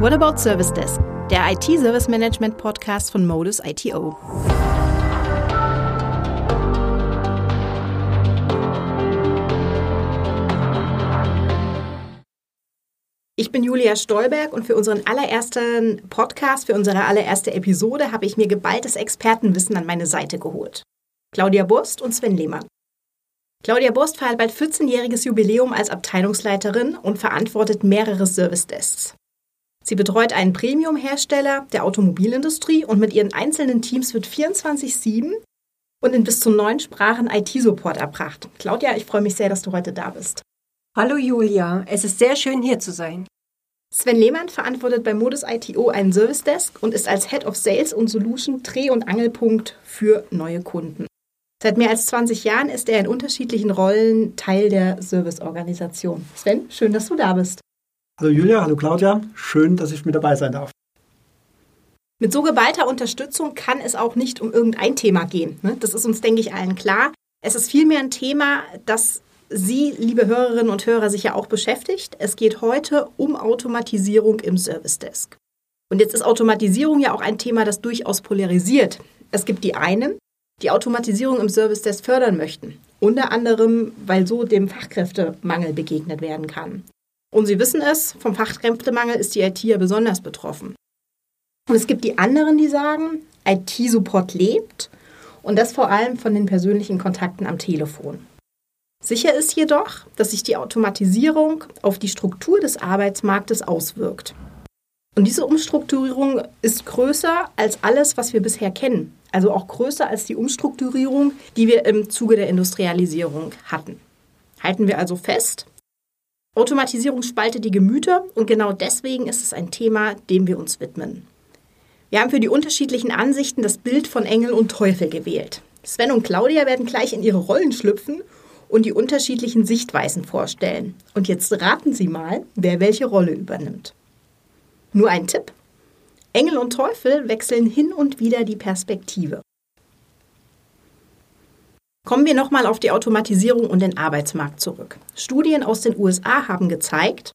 What About Service Desk, der IT-Service Management Podcast von Modus ITO. Ich bin Julia Stolberg und für unseren allerersten Podcast, für unsere allererste Episode habe ich mir geballtes Expertenwissen an meine Seite geholt. Claudia Burst und Sven Lehmann. Claudia Burst feiert bald 14-jähriges Jubiläum als Abteilungsleiterin und verantwortet mehrere Service-Desks. Sie betreut einen Premium-Hersteller der Automobilindustrie und mit ihren einzelnen Teams wird 24-7 und in bis zu neun Sprachen IT-Support erbracht. Claudia, ich freue mich sehr, dass du heute da bist. Hallo Julia, es ist sehr schön hier zu sein. Sven Lehmann verantwortet bei Modus ITO einen Service Desk und ist als Head of Sales und Solution Dreh- und Angelpunkt für neue Kunden. Seit mehr als 20 Jahren ist er in unterschiedlichen Rollen Teil der Serviceorganisation. Sven, schön, dass du da bist. Hallo Julia, hallo Claudia, schön, dass ich mit dabei sein darf. Mit so geballter Unterstützung kann es auch nicht um irgendein Thema gehen. Ne? Das ist uns, denke ich, allen klar. Es ist vielmehr ein Thema, das Sie, liebe Hörerinnen und Hörer, sich ja auch beschäftigt. Es geht heute um Automatisierung im Service Desk. Und jetzt ist Automatisierung ja auch ein Thema, das durchaus polarisiert. Es gibt die einen, die Automatisierung im Service Desk fördern möchten. Unter anderem, weil so dem Fachkräftemangel begegnet werden kann. Und Sie wissen es, vom Fachkräftemangel ist die IT ja besonders betroffen. Und es gibt die anderen, die sagen, IT-Support lebt und das vor allem von den persönlichen Kontakten am Telefon. Sicher ist jedoch, dass sich die Automatisierung auf die Struktur des Arbeitsmarktes auswirkt. Und diese Umstrukturierung ist größer als alles, was wir bisher kennen also auch größer als die Umstrukturierung, die wir im Zuge der Industrialisierung hatten. Halten wir also fest, Automatisierung spaltet die Gemüter und genau deswegen ist es ein Thema, dem wir uns widmen. Wir haben für die unterschiedlichen Ansichten das Bild von Engel und Teufel gewählt. Sven und Claudia werden gleich in ihre Rollen schlüpfen und die unterschiedlichen Sichtweisen vorstellen. Und jetzt raten Sie mal, wer welche Rolle übernimmt. Nur ein Tipp. Engel und Teufel wechseln hin und wieder die Perspektive. Kommen wir nochmal auf die Automatisierung und den Arbeitsmarkt zurück. Studien aus den USA haben gezeigt,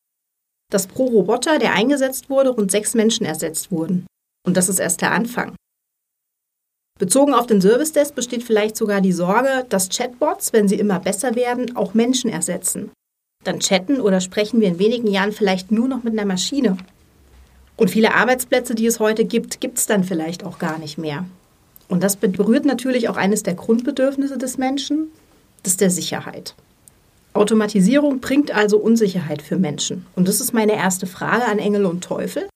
dass pro Roboter, der eingesetzt wurde, rund sechs Menschen ersetzt wurden. Und das ist erst der Anfang. Bezogen auf den Service Desk besteht vielleicht sogar die Sorge, dass Chatbots, wenn sie immer besser werden, auch Menschen ersetzen. Dann chatten oder sprechen wir in wenigen Jahren vielleicht nur noch mit einer Maschine. Und viele Arbeitsplätze, die es heute gibt, gibt es dann vielleicht auch gar nicht mehr. Und das berührt natürlich auch eines der Grundbedürfnisse des Menschen, das der Sicherheit. Automatisierung bringt also Unsicherheit für Menschen. Und das ist meine erste Frage an Engel und Teufel.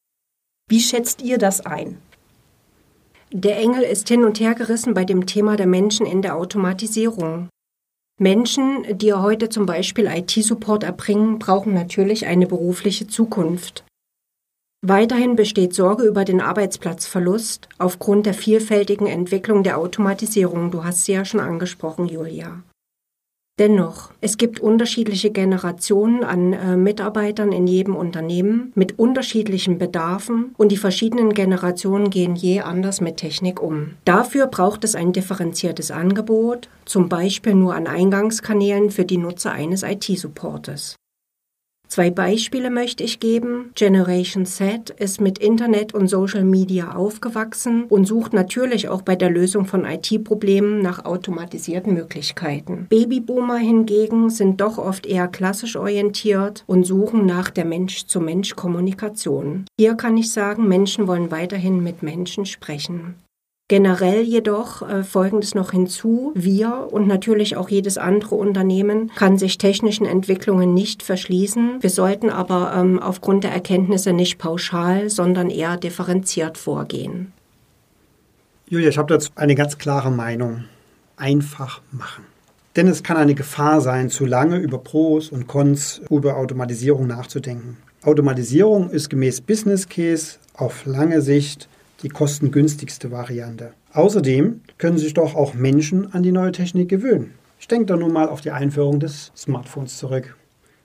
Wie schätzt ihr das ein? Der Engel ist hin und her gerissen bei dem Thema der Menschen in der Automatisierung. Menschen, die heute zum Beispiel IT-Support erbringen, brauchen natürlich eine berufliche Zukunft. Weiterhin besteht Sorge über den Arbeitsplatzverlust aufgrund der vielfältigen Entwicklung der Automatisierung. Du hast sie ja schon angesprochen, Julia. Dennoch, es gibt unterschiedliche Generationen an äh, Mitarbeitern in jedem Unternehmen mit unterschiedlichen Bedarfen und die verschiedenen Generationen gehen je anders mit Technik um. Dafür braucht es ein differenziertes Angebot, zum Beispiel nur an Eingangskanälen für die Nutzer eines IT-Supportes. Zwei Beispiele möchte ich geben. Generation Z ist mit Internet und Social Media aufgewachsen und sucht natürlich auch bei der Lösung von IT-Problemen nach automatisierten Möglichkeiten. Babyboomer hingegen sind doch oft eher klassisch orientiert und suchen nach der Mensch-zu-Mensch-Kommunikation. Hier kann ich sagen, Menschen wollen weiterhin mit Menschen sprechen. Generell jedoch äh, Folgendes noch hinzu. Wir und natürlich auch jedes andere Unternehmen kann sich technischen Entwicklungen nicht verschließen. Wir sollten aber ähm, aufgrund der Erkenntnisse nicht pauschal, sondern eher differenziert vorgehen. Julia, ich habe dazu eine ganz klare Meinung. Einfach machen. Denn es kann eine Gefahr sein, zu lange über Pros und Cons über Automatisierung nachzudenken. Automatisierung ist gemäß Business Case auf lange Sicht die kostengünstigste Variante. Außerdem können sich doch auch Menschen an die neue Technik gewöhnen. Ich denke da nur mal auf die Einführung des Smartphones zurück.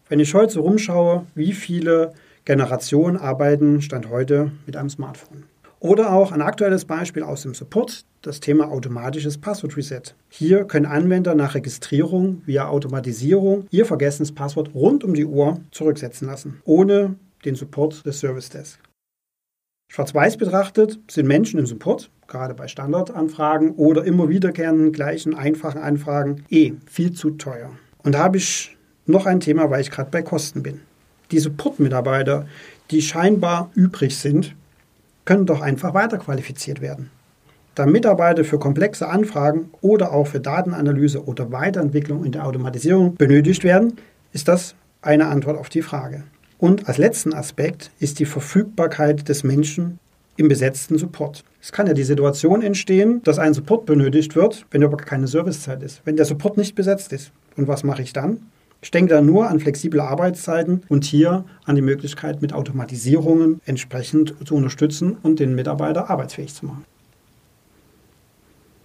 Wenn ich heute so rumschaue, wie viele Generationen arbeiten Stand heute mit einem Smartphone. Oder auch ein aktuelles Beispiel aus dem Support, das Thema automatisches Passwort-Reset. Hier können Anwender nach Registrierung via Automatisierung ihr vergessenes Passwort rund um die Uhr zurücksetzen lassen, ohne den Support des Service Desk. Schwarz-Weiß betrachtet sind Menschen im Support, gerade bei Standardanfragen oder immer wiederkehrenden gleichen einfachen Anfragen, eh viel zu teuer. Und da habe ich noch ein Thema, weil ich gerade bei Kosten bin. Die Support-Mitarbeiter, die scheinbar übrig sind, können doch einfach weiterqualifiziert werden. Da Mitarbeiter für komplexe Anfragen oder auch für Datenanalyse oder Weiterentwicklung in der Automatisierung benötigt werden, ist das eine Antwort auf die Frage. Und als letzten Aspekt ist die Verfügbarkeit des Menschen im besetzten Support. Es kann ja die Situation entstehen, dass ein Support benötigt wird, wenn aber keine Servicezeit ist, wenn der Support nicht besetzt ist. Und was mache ich dann? Ich denke da nur an flexible Arbeitszeiten und hier an die Möglichkeit, mit Automatisierungen entsprechend zu unterstützen und den Mitarbeiter arbeitsfähig zu machen.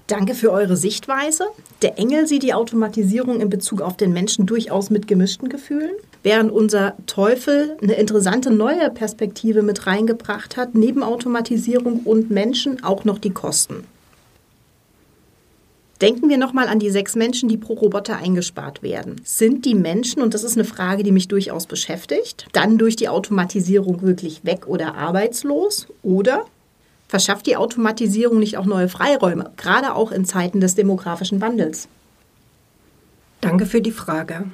Danke für eure Sichtweise. Der Engel sieht die Automatisierung in Bezug auf den Menschen durchaus mit gemischten Gefühlen, während unser Teufel eine interessante neue Perspektive mit reingebracht hat, neben Automatisierung und Menschen auch noch die Kosten. Denken wir nochmal an die sechs Menschen, die pro Roboter eingespart werden. Sind die Menschen, und das ist eine Frage, die mich durchaus beschäftigt, dann durch die Automatisierung wirklich weg oder arbeitslos? Oder Verschafft die Automatisierung nicht auch neue Freiräume, gerade auch in Zeiten des demografischen Wandels? Danke für die Frage.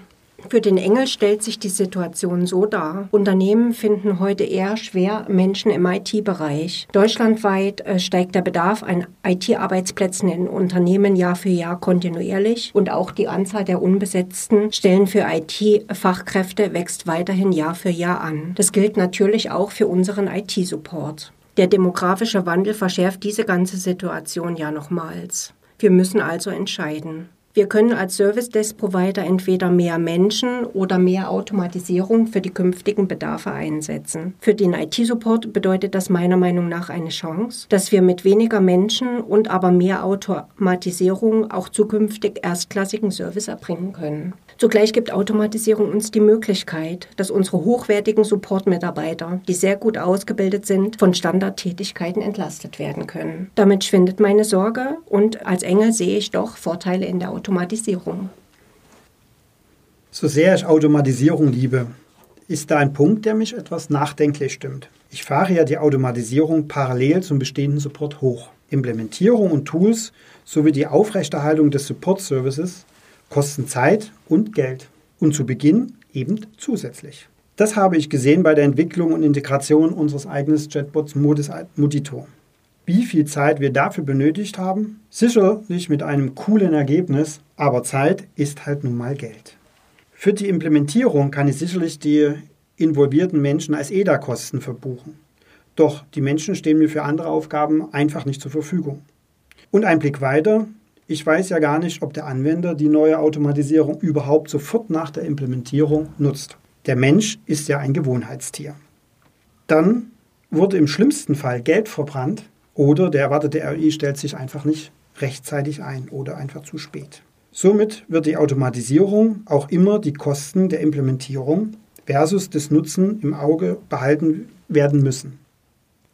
Für den Engel stellt sich die Situation so dar. Unternehmen finden heute eher schwer Menschen im IT-Bereich. Deutschlandweit äh, steigt der Bedarf an IT-Arbeitsplätzen in Unternehmen Jahr für Jahr kontinuierlich und auch die Anzahl der unbesetzten Stellen für IT-Fachkräfte wächst weiterhin Jahr für Jahr an. Das gilt natürlich auch für unseren IT-Support. Der demografische Wandel verschärft diese ganze Situation ja nochmals. Wir müssen also entscheiden. Wir können als Service Desk Provider entweder mehr Menschen oder mehr Automatisierung für die künftigen Bedarfe einsetzen. Für den IT-Support bedeutet das meiner Meinung nach eine Chance, dass wir mit weniger Menschen und aber mehr Automatisierung auch zukünftig erstklassigen Service erbringen können. Zugleich gibt Automatisierung uns die Möglichkeit, dass unsere hochwertigen Support-Mitarbeiter, die sehr gut ausgebildet sind, von Standardtätigkeiten entlastet werden können. Damit schwindet meine Sorge und als Engel sehe ich doch Vorteile in der Automatisierung. So sehr ich Automatisierung liebe, ist da ein Punkt, der mich etwas nachdenklich stimmt. Ich fahre ja die Automatisierung parallel zum bestehenden Support hoch. Implementierung und Tools sowie die Aufrechterhaltung des Support-Services kosten Zeit und Geld. Und zu Beginn eben zusätzlich. Das habe ich gesehen bei der Entwicklung und Integration unseres eigenen Chatbots Modis Modito wie viel Zeit wir dafür benötigt haben. Sicherlich mit einem coolen Ergebnis, aber Zeit ist halt nun mal Geld. Für die Implementierung kann ich sicherlich die involvierten Menschen als EDA-Kosten verbuchen. Doch die Menschen stehen mir für andere Aufgaben einfach nicht zur Verfügung. Und ein Blick weiter. Ich weiß ja gar nicht, ob der Anwender die neue Automatisierung überhaupt sofort nach der Implementierung nutzt. Der Mensch ist ja ein Gewohnheitstier. Dann wurde im schlimmsten Fall Geld verbrannt, oder der erwartete ROI stellt sich einfach nicht rechtzeitig ein oder einfach zu spät. Somit wird die Automatisierung auch immer die Kosten der Implementierung versus des Nutzen im Auge behalten werden müssen.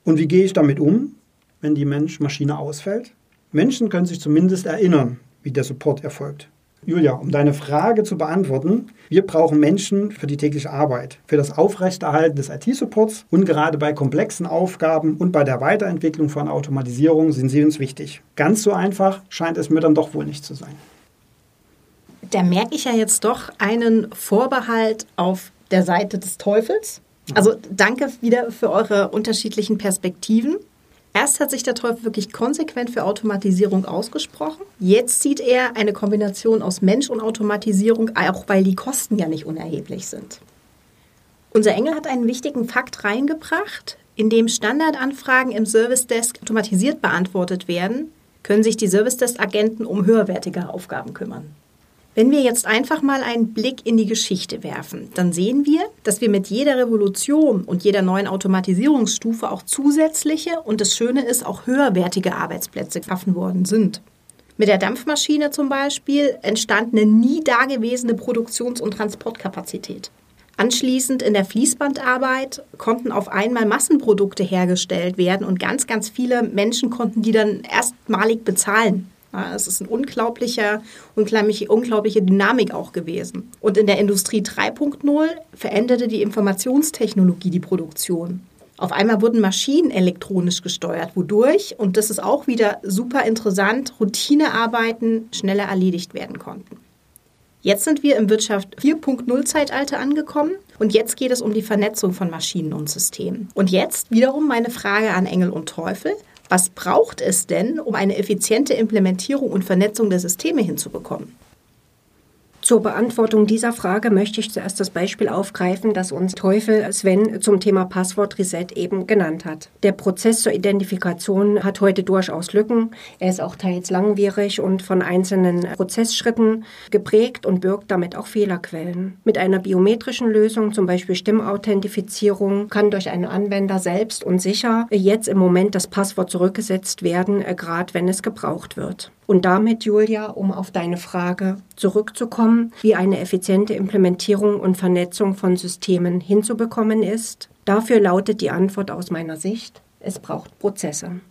Und wie gehe ich damit um, wenn die Mensch-Maschine ausfällt? Menschen können sich zumindest erinnern, wie der Support erfolgt. Julia, um deine Frage zu beantworten, wir brauchen Menschen für die tägliche Arbeit, für das Aufrechterhalten des IT-Supports und gerade bei komplexen Aufgaben und bei der Weiterentwicklung von Automatisierung sind sie uns wichtig. Ganz so einfach scheint es mir dann doch wohl nicht zu sein. Da merke ich ja jetzt doch einen Vorbehalt auf der Seite des Teufels. Also danke wieder für eure unterschiedlichen Perspektiven. Erst hat sich der Teufel wirklich konsequent für Automatisierung ausgesprochen. Jetzt sieht er eine Kombination aus Mensch und Automatisierung, auch weil die Kosten ja nicht unerheblich sind. Unser Engel hat einen wichtigen Fakt reingebracht. Indem Standardanfragen im Service Desk automatisiert beantwortet werden, können sich die Service Desk Agenten um höherwertige Aufgaben kümmern. Wenn wir jetzt einfach mal einen Blick in die Geschichte werfen, dann sehen wir, dass wir mit jeder Revolution und jeder neuen Automatisierungsstufe auch zusätzliche und das Schöne ist, auch höherwertige Arbeitsplätze geschaffen worden sind. Mit der Dampfmaschine zum Beispiel entstand eine nie dagewesene Produktions- und Transportkapazität. Anschließend in der Fließbandarbeit konnten auf einmal Massenprodukte hergestellt werden und ganz, ganz viele Menschen konnten die dann erstmalig bezahlen. Es ist eine unglaubliche, unglaubliche, Dynamik auch gewesen. Und in der Industrie 3.0 veränderte die Informationstechnologie die Produktion. Auf einmal wurden Maschinen elektronisch gesteuert, wodurch, und das ist auch wieder super interessant, Routinearbeiten schneller erledigt werden konnten. Jetzt sind wir im Wirtschaft 4.0 Zeitalter angekommen und jetzt geht es um die Vernetzung von Maschinen und Systemen. Und jetzt wiederum meine Frage an Engel und Teufel. Was braucht es denn, um eine effiziente Implementierung und Vernetzung der Systeme hinzubekommen? Zur Beantwortung dieser Frage möchte ich zuerst das Beispiel aufgreifen, das uns Teufel Sven zum Thema Passwort Reset eben genannt hat. Der Prozess zur Identifikation hat heute durchaus Lücken. Er ist auch teils langwierig und von einzelnen Prozessschritten geprägt und birgt damit auch Fehlerquellen. Mit einer biometrischen Lösung, zum Beispiel Stimmauthentifizierung, kann durch einen Anwender selbst und sicher jetzt im Moment das Passwort zurückgesetzt werden, äh, gerade wenn es gebraucht wird. Und damit, Julia, um auf deine Frage zurückzukommen, wie eine effiziente Implementierung und Vernetzung von Systemen hinzubekommen ist, dafür lautet die Antwort aus meiner Sicht, es braucht Prozesse.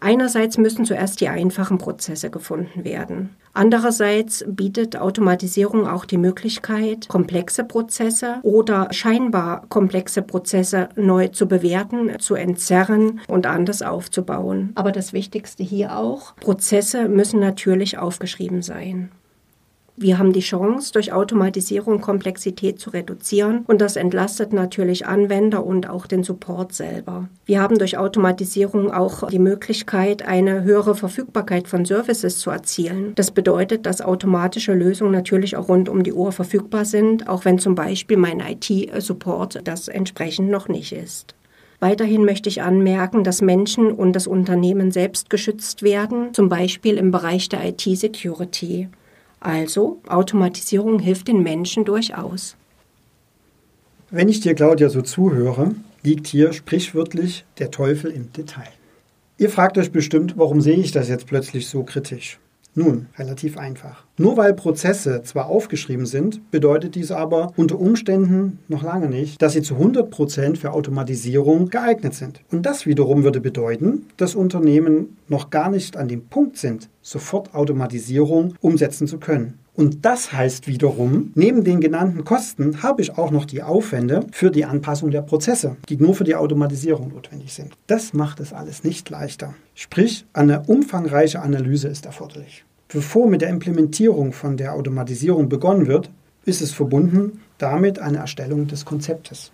Einerseits müssen zuerst die einfachen Prozesse gefunden werden. Andererseits bietet Automatisierung auch die Möglichkeit, komplexe Prozesse oder scheinbar komplexe Prozesse neu zu bewerten, zu entzerren und anders aufzubauen. Aber das Wichtigste hier auch, Prozesse müssen natürlich aufgeschrieben sein. Wir haben die Chance, durch Automatisierung Komplexität zu reduzieren und das entlastet natürlich Anwender und auch den Support selber. Wir haben durch Automatisierung auch die Möglichkeit, eine höhere Verfügbarkeit von Services zu erzielen. Das bedeutet, dass automatische Lösungen natürlich auch rund um die Uhr verfügbar sind, auch wenn zum Beispiel mein IT-Support das entsprechend noch nicht ist. Weiterhin möchte ich anmerken, dass Menschen und das Unternehmen selbst geschützt werden, zum Beispiel im Bereich der IT-Security. Also Automatisierung hilft den Menschen durchaus. Wenn ich dir, Claudia, so zuhöre, liegt hier sprichwörtlich der Teufel im Detail. Ihr fragt euch bestimmt, warum sehe ich das jetzt plötzlich so kritisch? Nun, relativ einfach. Nur weil Prozesse zwar aufgeschrieben sind, bedeutet dies aber unter Umständen noch lange nicht, dass sie zu 100% für Automatisierung geeignet sind. Und das wiederum würde bedeuten, dass Unternehmen noch gar nicht an dem Punkt sind, sofort Automatisierung umsetzen zu können. Und das heißt wiederum, neben den genannten Kosten habe ich auch noch die Aufwände für die Anpassung der Prozesse, die nur für die Automatisierung notwendig sind. Das macht es alles nicht leichter. Sprich, eine umfangreiche Analyse ist erforderlich. Bevor mit der Implementierung von der Automatisierung begonnen wird, ist es verbunden damit eine Erstellung des Konzeptes.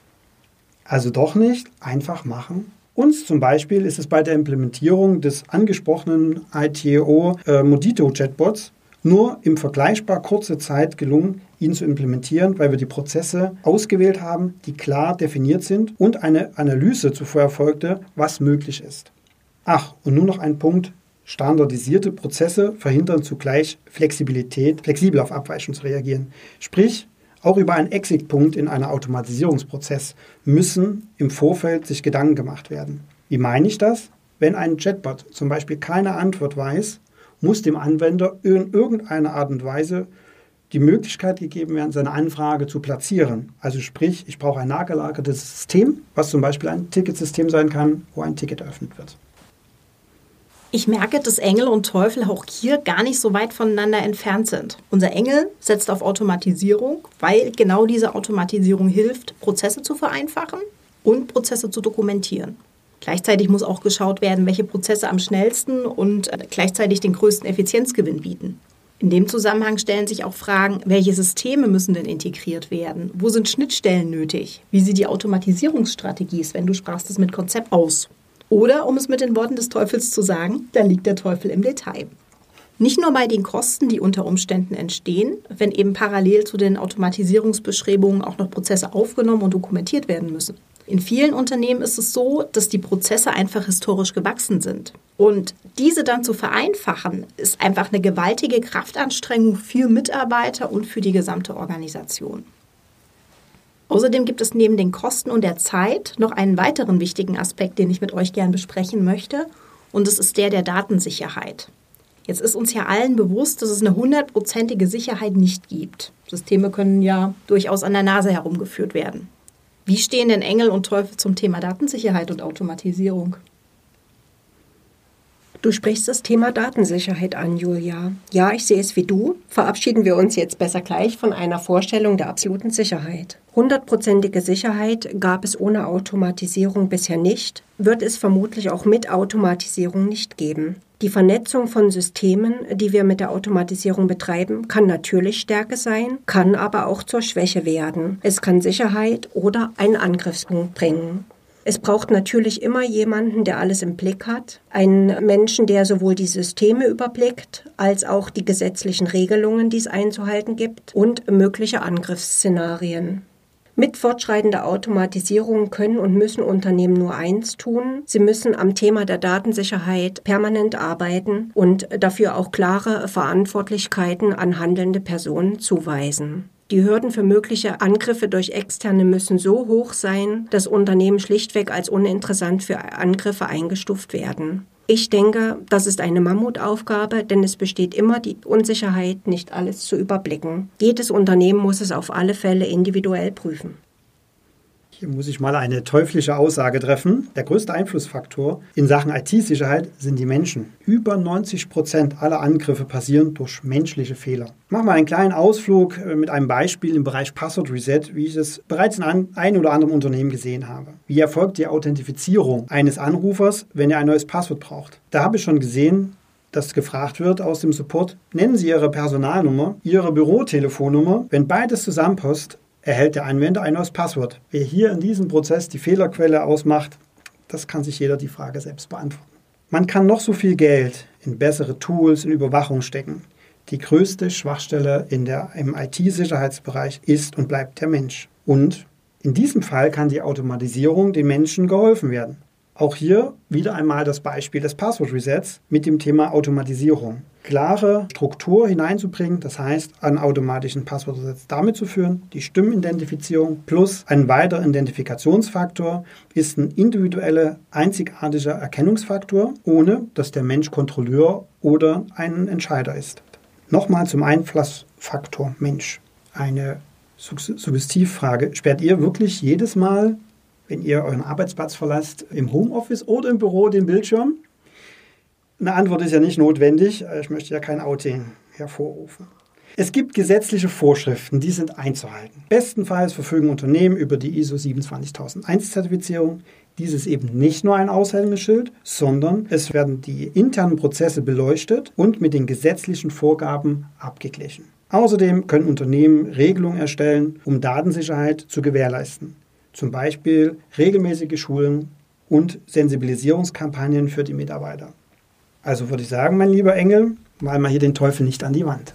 Also doch nicht einfach machen. Uns zum Beispiel ist es bei der Implementierung des angesprochenen ITO äh, Modito Chatbots nur im vergleichbar kurze Zeit gelungen, ihn zu implementieren, weil wir die Prozesse ausgewählt haben, die klar definiert sind und eine Analyse zuvor erfolgte, was möglich ist. Ach, und nun noch ein Punkt, Standardisierte Prozesse verhindern zugleich Flexibilität, flexibel auf Abweichungen zu reagieren. Sprich, auch über einen Exit-Punkt in einem Automatisierungsprozess müssen im Vorfeld sich Gedanken gemacht werden. Wie meine ich das? Wenn ein Chatbot zum Beispiel keine Antwort weiß, muss dem Anwender in irgendeiner Art und Weise die Möglichkeit gegeben werden, seine Anfrage zu platzieren. Also sprich, ich brauche ein nachgelagertes System, was zum Beispiel ein Ticketsystem sein kann, wo ein Ticket eröffnet wird. Ich merke, dass Engel und Teufel auch hier gar nicht so weit voneinander entfernt sind. Unser Engel setzt auf Automatisierung, weil genau diese Automatisierung hilft, Prozesse zu vereinfachen und Prozesse zu dokumentieren. Gleichzeitig muss auch geschaut werden, welche Prozesse am schnellsten und gleichzeitig den größten Effizienzgewinn bieten. In dem Zusammenhang stellen sich auch Fragen, welche Systeme müssen denn integriert werden? Wo sind Schnittstellen nötig? Wie sieht die Automatisierungsstrategie, wenn du sprachst es mit Konzept aus? Oder, um es mit den Worten des Teufels zu sagen, da liegt der Teufel im Detail. Nicht nur bei den Kosten, die unter Umständen entstehen, wenn eben parallel zu den Automatisierungsbeschreibungen auch noch Prozesse aufgenommen und dokumentiert werden müssen. In vielen Unternehmen ist es so, dass die Prozesse einfach historisch gewachsen sind. Und diese dann zu vereinfachen, ist einfach eine gewaltige Kraftanstrengung für Mitarbeiter und für die gesamte Organisation. Außerdem gibt es neben den Kosten und der Zeit noch einen weiteren wichtigen Aspekt, den ich mit euch gern besprechen möchte, und das ist der der Datensicherheit. Jetzt ist uns ja allen bewusst, dass es eine hundertprozentige Sicherheit nicht gibt. Systeme können ja durchaus an der Nase herumgeführt werden. Wie stehen denn Engel und Teufel zum Thema Datensicherheit und Automatisierung? Du sprichst das Thema Datensicherheit an, Julia. Ja, ich sehe es wie du. Verabschieden wir uns jetzt besser gleich von einer Vorstellung der absoluten Sicherheit. Hundertprozentige Sicherheit gab es ohne Automatisierung bisher nicht, wird es vermutlich auch mit Automatisierung nicht geben. Die Vernetzung von Systemen, die wir mit der Automatisierung betreiben, kann natürlich Stärke sein, kann aber auch zur Schwäche werden. Es kann Sicherheit oder einen Angriffspunkt bringen. Es braucht natürlich immer jemanden, der alles im Blick hat. Einen Menschen, der sowohl die Systeme überblickt, als auch die gesetzlichen Regelungen, die es einzuhalten gibt und mögliche Angriffsszenarien. Mit fortschreitender Automatisierung können und müssen Unternehmen nur eins tun. Sie müssen am Thema der Datensicherheit permanent arbeiten und dafür auch klare Verantwortlichkeiten an handelnde Personen zuweisen. Die Hürden für mögliche Angriffe durch Externe müssen so hoch sein, dass Unternehmen schlichtweg als uninteressant für Angriffe eingestuft werden. Ich denke, das ist eine Mammutaufgabe, denn es besteht immer die Unsicherheit, nicht alles zu überblicken. Jedes Unternehmen muss es auf alle Fälle individuell prüfen. Hier muss ich mal eine teuflische Aussage treffen. Der größte Einflussfaktor in Sachen IT-Sicherheit sind die Menschen. Über 90 Prozent aller Angriffe passieren durch menschliche Fehler. Ich mache mal einen kleinen Ausflug äh, mit einem Beispiel im Bereich Password Reset, wie ich es bereits in einem oder anderen Unternehmen gesehen habe. Wie erfolgt die Authentifizierung eines Anrufers, wenn er ein neues Passwort braucht? Da habe ich schon gesehen, dass gefragt wird aus dem Support, nennen Sie Ihre Personalnummer, Ihre Bürotelefonnummer. Wenn beides zusammenpasst, erhält der Anwender ein neues Passwort. Wer hier in diesem Prozess die Fehlerquelle ausmacht, das kann sich jeder die Frage selbst beantworten. Man kann noch so viel Geld in bessere Tools, in Überwachung stecken. Die größte Schwachstelle in der, im IT-Sicherheitsbereich ist und bleibt der Mensch. Und in diesem Fall kann die Automatisierung den Menschen geholfen werden. Auch hier wieder einmal das Beispiel des Passwort Resets mit dem Thema Automatisierung klare Struktur hineinzubringen, das heißt, einen automatischen Passwortresets damit zu führen. Die Stimmenidentifizierung plus ein weiterer Identifikationsfaktor ist ein individueller, einzigartiger Erkennungsfaktor, ohne dass der Mensch Kontrolleur oder ein Entscheider ist. Nochmal zum Einflussfaktor Mensch. Eine Suggestivfrage. Sperrt ihr wirklich jedes Mal, wenn ihr euren Arbeitsplatz verlasst, im Homeoffice oder im Büro den Bildschirm? Eine Antwort ist ja nicht notwendig. Ich möchte ja kein Outing hervorrufen. Es gibt gesetzliche Vorschriften, die sind einzuhalten. Bestenfalls verfügen Unternehmen über die ISO 27001-Zertifizierung. Dies ist eben nicht nur ein Aushängeschild, sondern es werden die internen Prozesse beleuchtet und mit den gesetzlichen Vorgaben abgeglichen. Außerdem können Unternehmen Regelungen erstellen, um Datensicherheit zu gewährleisten. Zum Beispiel regelmäßige Schulen und Sensibilisierungskampagnen für die Mitarbeiter. Also würde ich sagen, mein lieber Engel, mal mal hier den Teufel nicht an die Wand.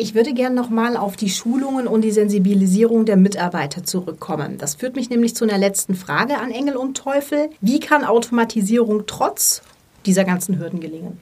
Ich würde gerne nochmal auf die Schulungen und die Sensibilisierung der Mitarbeiter zurückkommen. Das führt mich nämlich zu einer letzten Frage an Engel und Teufel. Wie kann Automatisierung trotz dieser ganzen Hürden gelingen?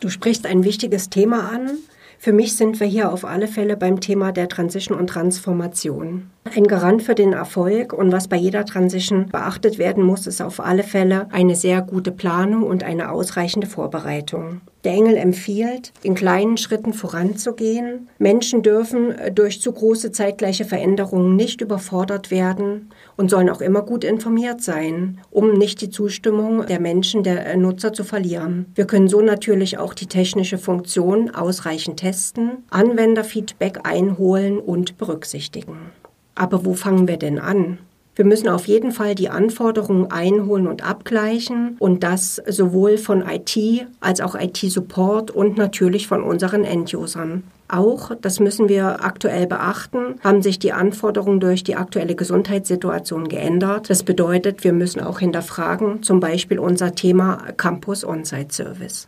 Du sprichst ein wichtiges Thema an. Für mich sind wir hier auf alle Fälle beim Thema der Transition und Transformation. Ein Garant für den Erfolg und was bei jeder Transition beachtet werden muss, ist auf alle Fälle eine sehr gute Planung und eine ausreichende Vorbereitung. Der Engel empfiehlt, in kleinen Schritten voranzugehen. Menschen dürfen durch zu große zeitgleiche Veränderungen nicht überfordert werden und sollen auch immer gut informiert sein, um nicht die Zustimmung der Menschen, der Nutzer zu verlieren. Wir können so natürlich auch die technische Funktion ausreichend testen, Anwenderfeedback einholen und berücksichtigen. Aber wo fangen wir denn an? Wir müssen auf jeden Fall die Anforderungen einholen und abgleichen und das sowohl von IT als auch IT-Support und natürlich von unseren Endusern. Auch, das müssen wir aktuell beachten, haben sich die Anforderungen durch die aktuelle Gesundheitssituation geändert. Das bedeutet, wir müssen auch hinterfragen, zum Beispiel unser Thema Campus On-Site Service.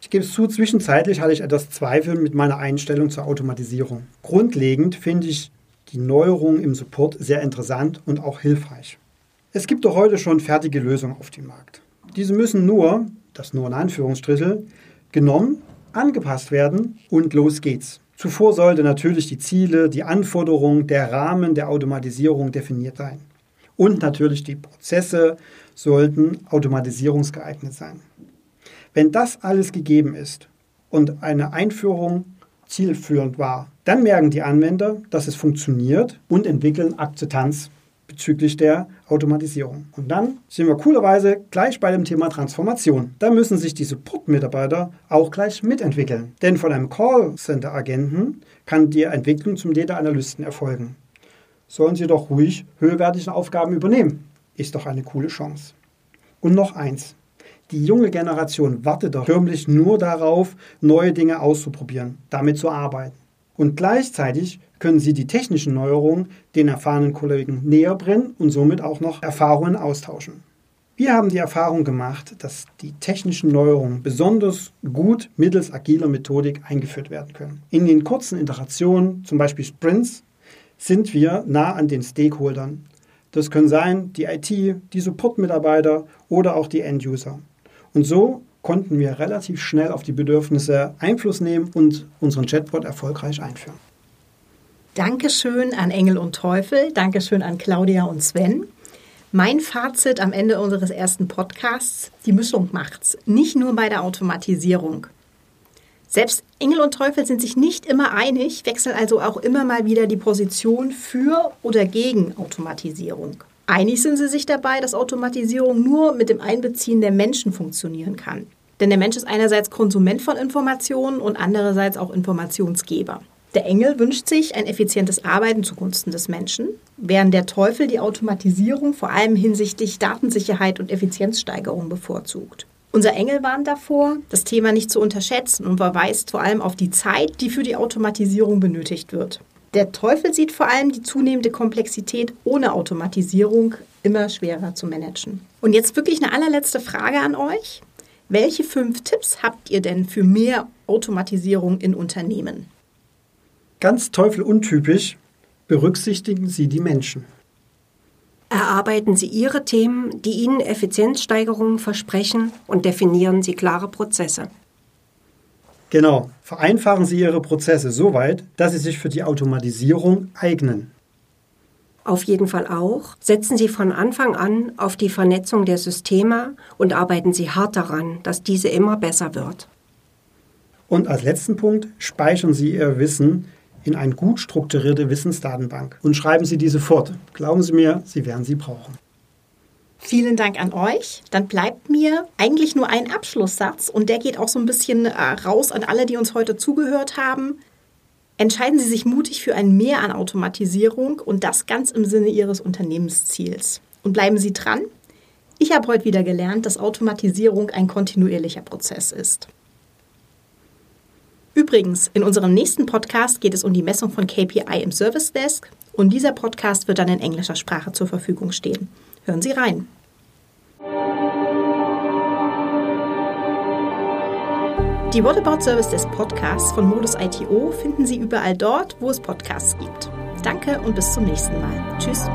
Ich gebe es zu, zwischenzeitlich hatte ich etwas Zweifel mit meiner Einstellung zur Automatisierung. Grundlegend finde ich die Neuerungen im Support sehr interessant und auch hilfreich. Es gibt doch heute schon fertige Lösungen auf dem Markt. Diese müssen nur, das nur in Anführungsstriche, genommen, angepasst werden und los geht's. Zuvor sollte natürlich die Ziele, die Anforderungen, der Rahmen der Automatisierung definiert sein. Und natürlich die Prozesse sollten automatisierungsgeeignet sein. Wenn das alles gegeben ist und eine Einführung zielführend war, dann merken die Anwender, dass es funktioniert und entwickeln Akzeptanz bezüglich der Automatisierung. Und dann sind wir coolerweise gleich bei dem Thema Transformation. Da müssen sich die Support-Mitarbeiter auch gleich mitentwickeln. Denn von einem Callcenter-Agenten kann die Entwicklung zum Data-Analysten erfolgen. Sollen sie doch ruhig höherwertige Aufgaben übernehmen. Ist doch eine coole Chance. Und noch eins. Die junge Generation wartet doch förmlich nur darauf, neue Dinge auszuprobieren, damit zu arbeiten. Und gleichzeitig können Sie die technischen Neuerungen den erfahrenen Kollegen näher bringen und somit auch noch Erfahrungen austauschen. Wir haben die Erfahrung gemacht, dass die technischen Neuerungen besonders gut mittels agiler Methodik eingeführt werden können. In den kurzen Iterationen, zum Beispiel Sprints, sind wir nah an den Stakeholdern. Das können sein die IT, die Support-Mitarbeiter oder auch die End-User. Und so konnten wir relativ schnell auf die Bedürfnisse Einfluss nehmen und unseren Chatbot erfolgreich einführen. Dankeschön an Engel und Teufel, Dankeschön an Claudia und Sven. Mein Fazit am Ende unseres ersten Podcasts, die Mischung macht's, nicht nur bei der Automatisierung. Selbst Engel und Teufel sind sich nicht immer einig, wechseln also auch immer mal wieder die Position für oder gegen Automatisierung. Einig sind sie sich dabei, dass Automatisierung nur mit dem Einbeziehen der Menschen funktionieren kann. Denn der Mensch ist einerseits Konsument von Informationen und andererseits auch Informationsgeber. Der Engel wünscht sich ein effizientes Arbeiten zugunsten des Menschen, während der Teufel die Automatisierung vor allem hinsichtlich Datensicherheit und Effizienzsteigerung bevorzugt. Unser Engel warnt davor, das Thema nicht zu unterschätzen und verweist vor allem auf die Zeit, die für die Automatisierung benötigt wird. Der Teufel sieht vor allem die zunehmende Komplexität ohne Automatisierung immer schwerer zu managen. Und jetzt wirklich eine allerletzte Frage an euch. Welche fünf Tipps habt ihr denn für mehr Automatisierung in Unternehmen? Ganz teufeluntypisch berücksichtigen Sie die Menschen. Erarbeiten Sie Ihre Themen, die Ihnen Effizienzsteigerungen versprechen und definieren Sie klare Prozesse. Genau. Vereinfachen Sie Ihre Prozesse so weit, dass sie sich für die Automatisierung eignen. Auf jeden Fall auch setzen Sie von Anfang an auf die Vernetzung der Systeme und arbeiten Sie hart daran, dass diese immer besser wird. Und als letzten Punkt speichern Sie Ihr Wissen in eine gut strukturierte Wissensdatenbank und schreiben Sie diese fort. Glauben Sie mir, Sie werden sie brauchen. Vielen Dank an euch. Dann bleibt mir eigentlich nur ein Abschlusssatz und der geht auch so ein bisschen äh, raus an alle, die uns heute zugehört haben. Entscheiden Sie sich mutig für ein Mehr an Automatisierung und das ganz im Sinne Ihres Unternehmensziels. Und bleiben Sie dran. Ich habe heute wieder gelernt, dass Automatisierung ein kontinuierlicher Prozess ist. Übrigens, in unserem nächsten Podcast geht es um die Messung von KPI im Service Desk und dieser Podcast wird dann in englischer Sprache zur Verfügung stehen. Hören Sie rein. Die What About Service des Podcasts von Modus ITO finden Sie überall dort, wo es Podcasts gibt. Danke und bis zum nächsten Mal. Tschüss.